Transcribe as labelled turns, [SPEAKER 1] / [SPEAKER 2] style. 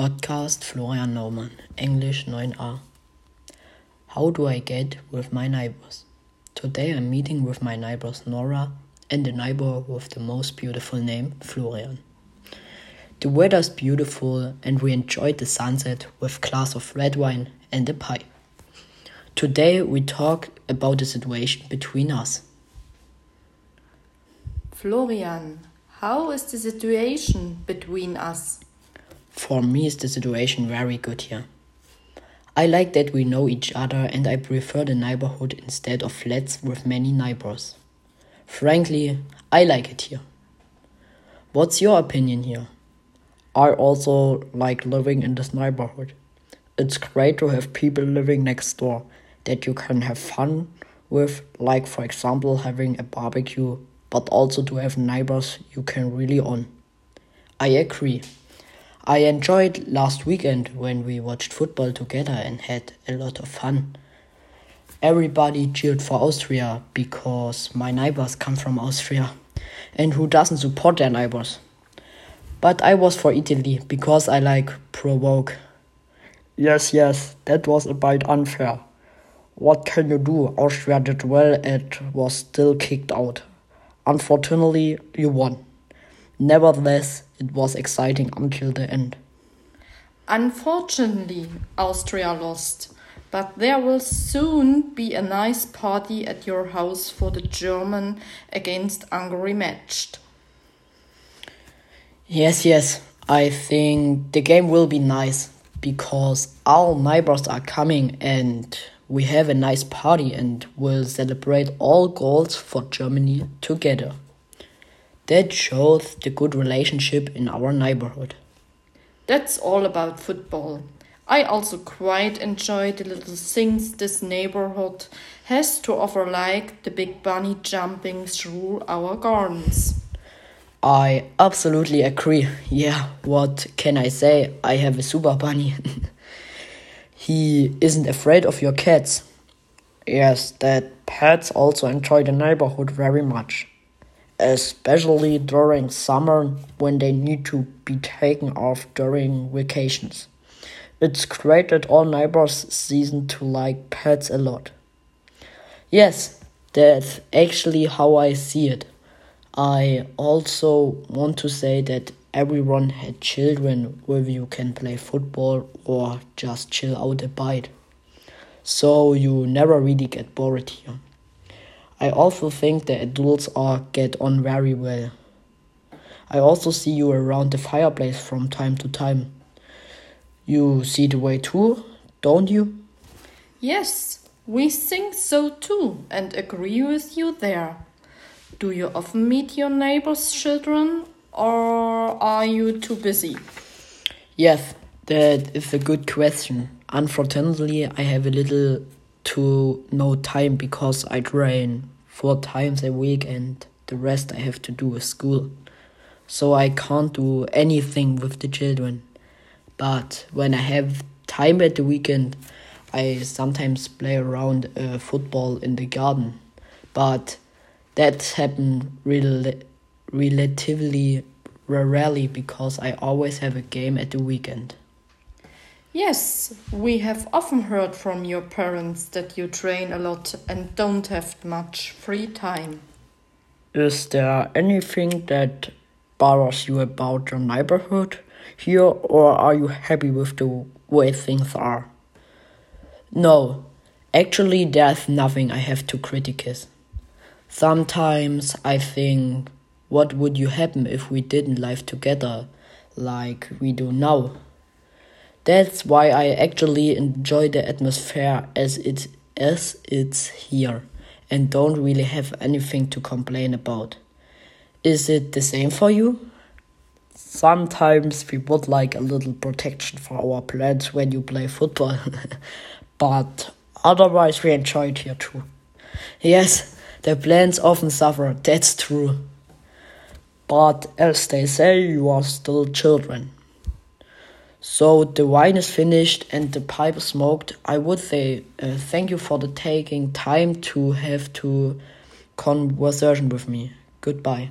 [SPEAKER 1] Podcast Florian Naumann, English 9a. How do I get with my neighbors? Today I'm meeting with my neighbors Nora and the neighbor with the most beautiful name, Florian. The weather's beautiful and we enjoyed the sunset with glass of red wine and a pie. Today we talk about the situation between us.
[SPEAKER 2] Florian, how is the situation between us?
[SPEAKER 1] For me is the situation very good here. I like that we know each other and I prefer the neighborhood instead of flats with many neighbors. Frankly, I like it here. What's your opinion here? I also like living in this neighborhood. It's great to have people living next door that you can have fun with, like for example having a barbecue, but also to have neighbors you can really on. I agree. I enjoyed last weekend when we watched football together and had a lot of fun. Everybody cheered for Austria because my neighbors come from Austria. And who doesn't support their neighbors? But I was for Italy because I like provoke. Yes, yes, that was a bit unfair. What can you do? Austria did well and was still kicked out. Unfortunately, you won. Nevertheless, it was exciting until the end.
[SPEAKER 2] Unfortunately, Austria lost, but there will soon be a nice party at your house for the German against Hungary match.
[SPEAKER 1] Yes, yes, I think the game will be nice because our neighbors are coming and we have a nice party and will celebrate all goals for Germany together. That shows the good relationship in our neighborhood.
[SPEAKER 2] That's all about football. I also quite enjoy the little things this neighborhood has to offer, like the big bunny jumping through our gardens.
[SPEAKER 1] I absolutely agree. Yeah, what can I say? I have a super bunny. he isn't afraid of your cats. Yes, that pets also enjoy the neighborhood very much especially during summer when they need to be taken off during vacations. It's great that all neighbors seem to like pets a lot. Yes, that's actually how I see it. I also want to say that everyone had children where you can play football or just chill out a bite. So you never really get bored here. I also think the adults are get on very well. I also see you around the fireplace from time to time. You see the way too, don't you?
[SPEAKER 2] Yes, we think so too and agree with you there. Do you often meet your neighbors' children or are you too busy?
[SPEAKER 1] Yes, that is a good question. Unfortunately, I have a little to no time because I train four times a week and the rest I have to do with school. So I can't do anything with the children. But when I have time at the weekend, I sometimes play around uh, football in the garden. But that happens rel relatively rarely because I always have a game at the weekend.
[SPEAKER 2] Yes, we have often heard from your parents that you train a lot and don't have much free time.
[SPEAKER 1] Is there anything that bothers you about your neighborhood here, or are you happy with the way things are? No, actually, there's nothing I have to criticize. Sometimes I think, what would you happen if we didn't live together like we do now? That's why I actually enjoy the atmosphere as it as it's here and don't really have anything to complain about. Is it the same for you? Sometimes we would like a little protection for our plants when you play football, but otherwise we enjoy it here too. Yes, the plants often suffer, that's true. But as they say, you are still children. So the wine is finished and the pipe is smoked. I would say uh, thank you for the taking time to have to conversation with me. Goodbye.